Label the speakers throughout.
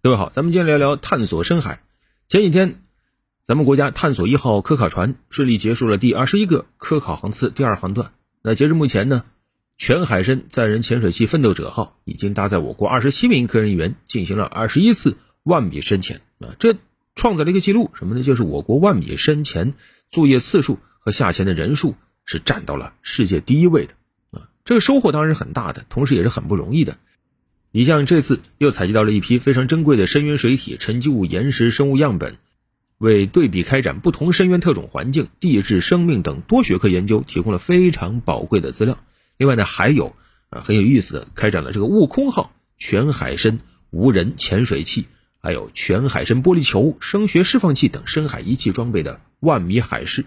Speaker 1: 各位好，咱们今天聊聊探索深海。前几天，咱们国家探索一号科考船顺利结束了第二十一个科考航次第二航段。那截至目前呢，全海深载人潜水器奋斗者号已经搭载我国二十七名科研人员进行了二十一次万米深潜啊，这创造了一个记录，什么呢？就是我国万米深潜作业次数和下潜的人数是占到了世界第一位的啊，这个收获当然是很大的，同时也是很不容易的。你像这次又采集到了一批非常珍贵的深渊水体、沉积物、岩石、生物样本，为对比开展不同深渊特种环境、地质、生命等多学科研究提供了非常宝贵的资料。另外呢，还有啊很有意思的，开展了这个悟空号全海深无人潜水器，还有全海深玻璃球、声学释放器等深海仪器装备的万米海试。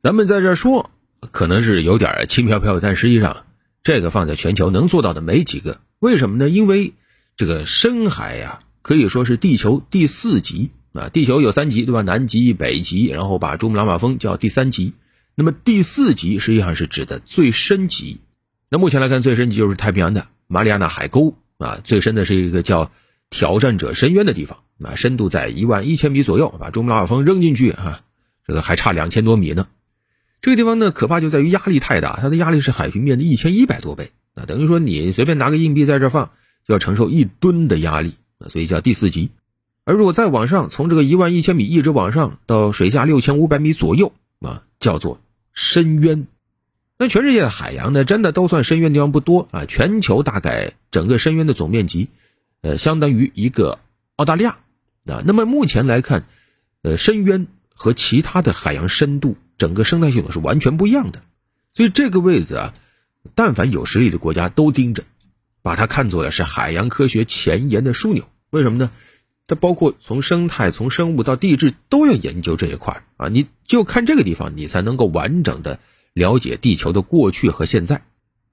Speaker 1: 咱们在这说，可能是有点轻飘飘，但实际上这个放在全球能做到的没几个。为什么呢？因为这个深海呀，可以说是地球第四极啊。地球有三极，对吧？南极、北极，然后把珠穆朗玛峰叫第三极。那么第四极实际上是指的最深极。那目前来看，最深极就是太平洋的马里亚纳海沟啊。最深的是一个叫挑战者深渊的地方啊，深度在一万一千米左右。把珠穆朗玛峰扔进去啊，这个还差两千多米呢。这个地方呢，可怕就在于压力太大，它的压力是海平面的一千一百多倍。那等于说，你随便拿个硬币在这放，就要承受一吨的压力，所以叫第四级。而如果再往上，从这个一万一千米一直往上到水下六千五百米左右啊，叫做深渊。那全世界的海洋呢，真的都算深渊地方不多啊。全球大概整个深渊的总面积，呃，相当于一个澳大利亚啊。那么目前来看，呃，深渊和其他的海洋深度，整个生态系统是完全不一样的。所以这个位置啊。但凡有实力的国家都盯着，把它看作的是海洋科学前沿的枢纽。为什么呢？它包括从生态、从生物到地质都要研究这一块啊！你就看这个地方，你才能够完整的了解地球的过去和现在，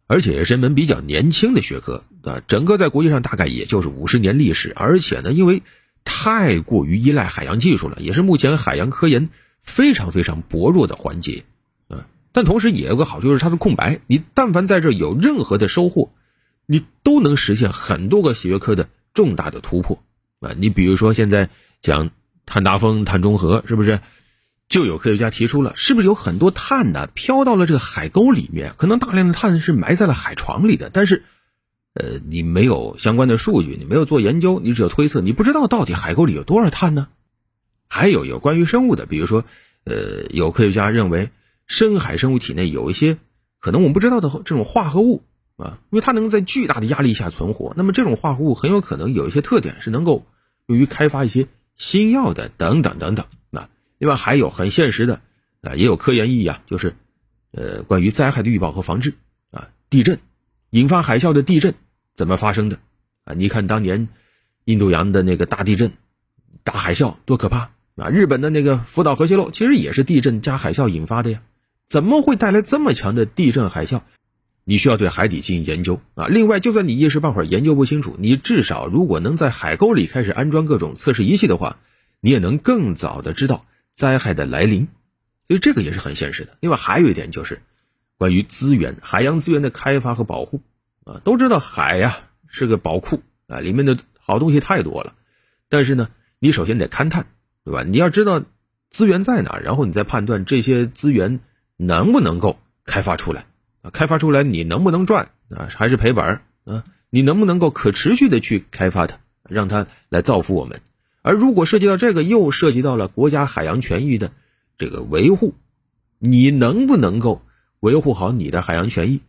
Speaker 1: 而且也是一门比较年轻的学科啊！整个在国际上大概也就是五十年历史，而且呢，因为太过于依赖海洋技术了，也是目前海洋科研非常非常薄弱的环节。但同时也有个好处，就是它的空白。你但凡在这有任何的收获，你都能实现很多个学科的重大的突破啊！你比如说现在讲碳达峰、碳中和，是不是？就有科学家提出了，是不是有很多碳呢飘到了这个海沟里面？可能大量的碳是埋在了海床里的，但是，呃，你没有相关的数据，你没有做研究，你只有推测，你不知道到底海沟里有多少碳呢？还有有关于生物的，比如说，呃，有科学家认为。深海生物体内有一些可能我们不知道的这种化合物啊，因为它能在巨大的压力下存活。那么这种化合物很有可能有一些特点是能够用于开发一些新药的等等等等啊。另外还有很现实的啊，也有科研意义啊，就是呃关于灾害的预报和防治啊，地震引发海啸的地震怎么发生的啊？你看当年印度洋的那个大地震、大海啸多可怕啊！日本的那个福岛核泄漏其实也是地震加海啸引发的呀。怎么会带来这么强的地震海啸？你需要对海底进行研究啊！另外，就算你一时半会儿研究不清楚，你至少如果能在海沟里开始安装各种测试仪器的话，你也能更早的知道灾害的来临。所以这个也是很现实的。另外还有一点就是，关于资源、海洋资源的开发和保护啊，都知道海呀是个宝库啊，里面的好东西太多了。但是呢，你首先得勘探，对吧？你要知道资源在哪，然后你再判断这些资源。能不能够开发出来啊？开发出来你能不能赚啊？还是赔本啊？你能不能够可持续的去开发它，让它来造福我们？而如果涉及到这个，又涉及到了国家海洋权益的这个维护，你能不能够维护好你的海洋权益？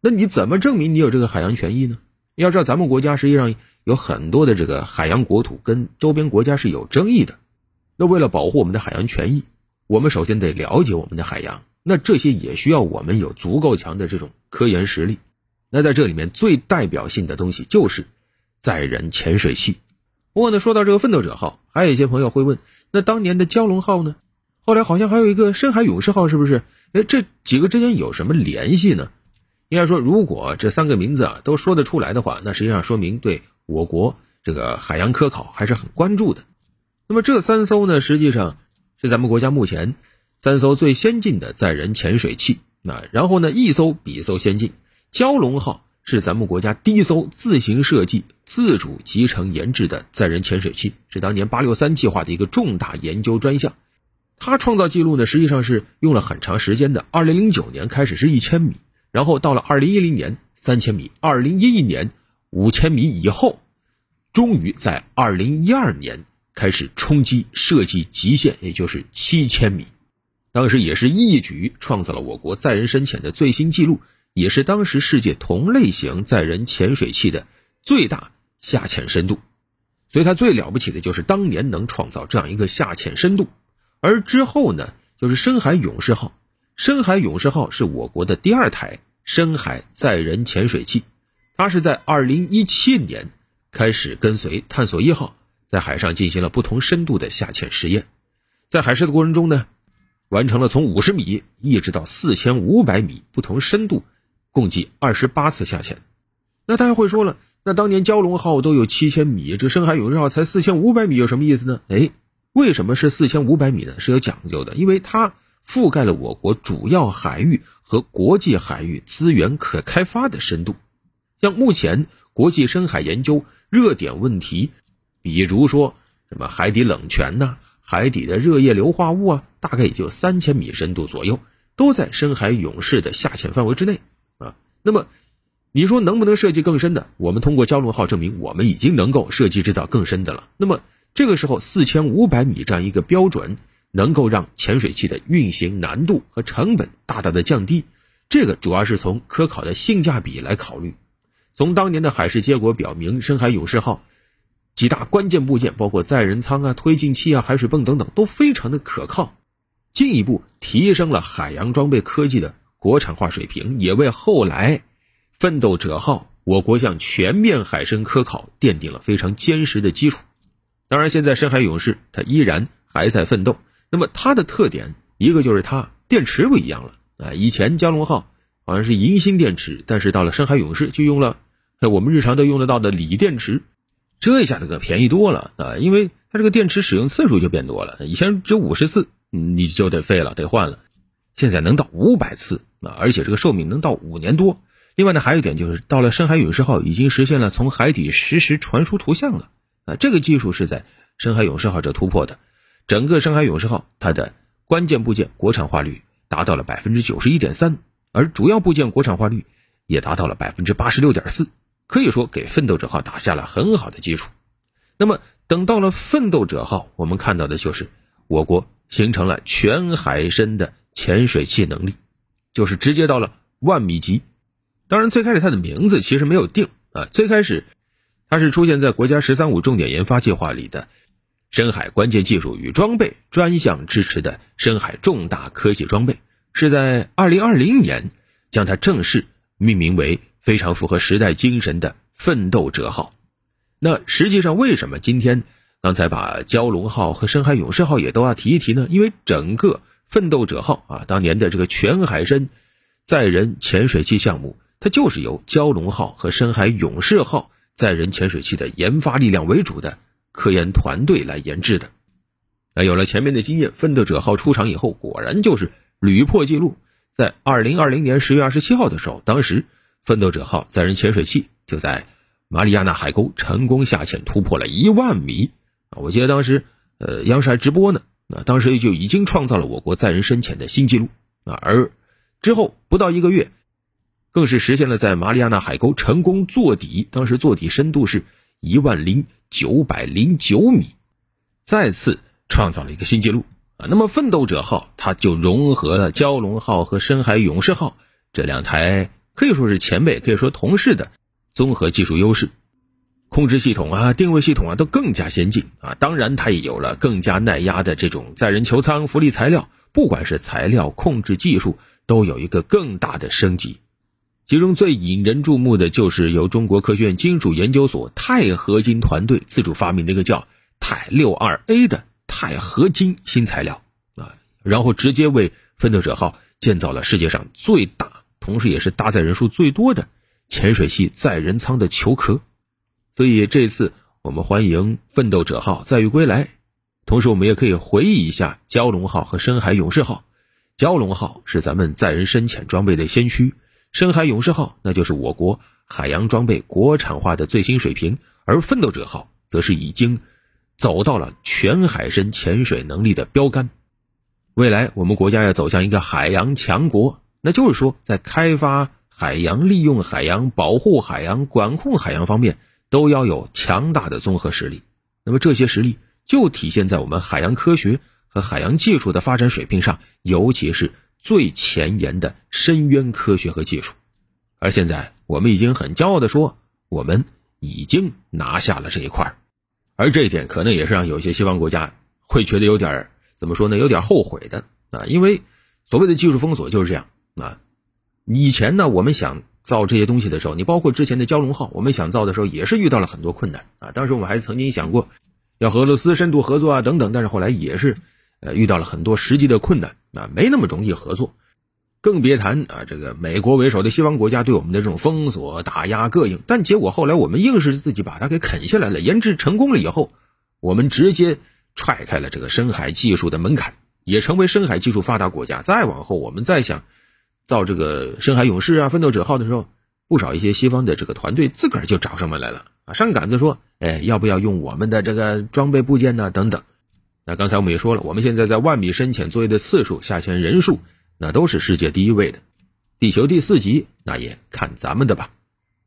Speaker 1: 那你怎么证明你有这个海洋权益呢？要知道，咱们国家实际上有很多的这个海洋国土跟周边国家是有争议的。那为了保护我们的海洋权益，我们首先得了解我们的海洋。那这些也需要我们有足够强的这种科研实力。那在这里面最代表性的东西就是载人潜水器。不过呢，说到这个奋斗者号，还有一些朋友会问：那当年的蛟龙号呢？后来好像还有一个深海勇士号，是不是？哎，这几个之间有什么联系呢？应该说，如果这三个名字啊都说得出来的话，那实际上说明对我国这个海洋科考还是很关注的。那么这三艘呢，实际上是咱们国家目前。三艘最先进的载人潜水器，那然后呢，一艘比一艘先进。蛟龙号是咱们国家第一艘自行设计、自主集成研制的载人潜水器，是当年八六三计划的一个重大研究专项。它创造记录呢，实际上是用了很长时间的。二零零九年开始是一千米，然后到了二零一零年三千米，二零一一年五千米以后，终于在二零一二年开始冲击设计极限，也就是七千米。当时也是一举创造了我国载人深潜的最新纪录，也是当时世界同类型载人潜水器的最大下潜深度。所以它最了不起的就是当年能创造这样一个下潜深度。而之后呢，就是深海勇士号。深海勇士号是我国的第二台深海载人潜水器，它是在二零一七年开始跟随探索一号在海上进行了不同深度的下潜实验，在海试的过程中呢。完成了从五十米一直到四千五百米不同深度，共计二十八次下潜。那大家会说了，那当年蛟龙号都有七千米，这深海勇士号才四千五百米，有什么意思呢？哎，为什么是四千五百米呢？是有讲究的，因为它覆盖了我国主要海域和国际海域资源可开发的深度。像目前国际深海研究热点问题，比如说什么海底冷泉呐。海底的热液硫化物啊，大概也就三千米深度左右，都在深海勇士的下潜范围之内啊。那么，你说能不能设计更深的？我们通过蛟龙号证明，我们已经能够设计制造更深的了。那么，这个时候四千五百米这样一个标准，能够让潜水器的运行难度和成本大大的降低。这个主要是从科考的性价比来考虑。从当年的海试结果表明，深海勇士号。几大关键部件，包括载人舱啊、推进器啊、海水泵等等，都非常的可靠，进一步提升了海洋装备科技的国产化水平，也为后来奋斗者号我国向全面海深科考奠定了非常坚实的基础。当然，现在深海勇士它依然还在奋斗。那么它的特点，一个就是它电池不一样了啊，以前蛟龙号好像是银芯电池，但是到了深海勇士就用了我们日常都用得到的锂电池。这一下子可便宜多了啊！因为它这个电池使用次数就变多了，以前只有五十次你就得废了，得换了，现在能到五百次啊！而且这个寿命能到五年多。另外呢，还有一点就是，到了深海勇士号已经实现了从海底实时传输图像了啊！这个技术是在深海勇士号这突破的。整个深海勇士号它的关键部件国产化率达到了百分之九十一点三，而主要部件国产化率也达到了百分之八十六点四。可以说给奋斗者号打下了很好的基础。那么，等到了奋斗者号，我们看到的就是我国形成了全海深的潜水器能力，就是直接到了万米级。当然，最开始它的名字其实没有定啊，最开始它是出现在国家“十三五”重点研发计划里的深海关键技术与装备专项支持的深海重大科技装备，是在二零二零年将它正式命名为。非常符合时代精神的奋斗者号，那实际上为什么今天刚才把蛟龙号和深海勇士号也都要提一提呢？因为整个奋斗者号啊，当年的这个全海深载人潜水器项目，它就是由蛟龙号和深海勇士号载人潜水器的研发力量为主的科研团队来研制的。那有了前面的经验，奋斗者号出场以后，果然就是屡破纪录。在二零二零年十月二十七号的时候，当时。奋斗者号载人潜水器就在马里亚纳海沟成功下潜，突破了一万米！我记得当时，呃，央视还直播呢。那当时就已经创造了我国载人深潜的新纪录啊！而之后不到一个月，更是实现了在马里亚纳海沟成功坐底，当时坐底深度是一万零九百零九米，再次创造了一个新纪录啊！那么奋斗者号它就融合了蛟龙号和深海勇士号这两台。可以说是前辈，可以说同事的综合技术优势，控制系统啊、定位系统啊都更加先进啊。当然，它也有了更加耐压的这种载人球舱、浮力材料，不管是材料、控制技术，都有一个更大的升级。其中最引人注目的就是由中国科学院金属研究所钛合金团队自主发明的一个叫钛六二 A 的钛合金新材料啊，然后直接为奋斗者号建造了世界上最大。同时，也是搭载人数最多的潜水器载人舱的球壳，所以这次我们欢迎奋斗者号载誉归来。同时，我们也可以回忆一下蛟龙号和深海勇士号。蛟龙号是咱们载人深潜装备的先驱，深海勇士号那就是我国海洋装备国产化的最新水平，而奋斗者号则是已经走到了全海深潜水能力的标杆。未来我们国家要走向一个海洋强国，那就是说在开发海洋、利用海洋、保护海洋、管控海洋方面都要有强大的综合实力。那么这些实力就体现在我们海洋科学和海洋技术的发展水平上，尤其是最前沿的深渊科学和技术。而现在，我们已经很骄傲地说，我们已经拿下了这一块而这一点可能也是让有些西方国家会觉得有点怎么说呢？有点后悔的啊，因为所谓的技术封锁就是这样啊。以前呢，我们想造这些东西的时候，你包括之前的蛟龙号，我们想造的时候也是遇到了很多困难啊。当时我们还曾经想过。要和俄罗斯深度合作啊，等等，但是后来也是，呃，遇到了很多实际的困难啊，没那么容易合作，更别谈啊，这个美国为首的西方国家对我们的这种封锁、打压、膈应。但结果后来我们硬是自己把它给啃下来了，研制成功了以后，我们直接踹开了这个深海技术的门槛，也成为深海技术发达国家。再往后，我们再想造这个深海勇士啊、奋斗者号的时候，不少一些西方的这个团队自个儿就找上门来了。啊，上杆子说，哎，要不要用我们的这个装备部件呢？等等。那刚才我们也说了，我们现在在万米深潜作业的次数、下潜人数，那都是世界第一位的。地球第四级，那也看咱们的吧。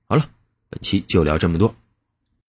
Speaker 1: 好了，本期就聊这么多。